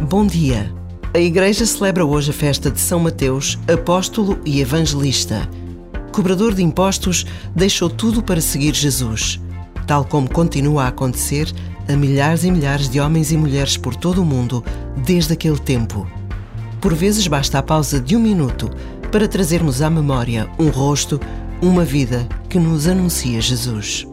bom dia. A Igreja celebra hoje a festa de São Mateus, apóstolo e evangelista. Cobrador de impostos, deixou tudo para seguir Jesus, tal como continua a acontecer a milhares e milhares de homens e mulheres por todo o mundo desde aquele tempo. Por vezes basta a pausa de um minuto para trazermos à memória um rosto, uma vida que nos anuncia Jesus.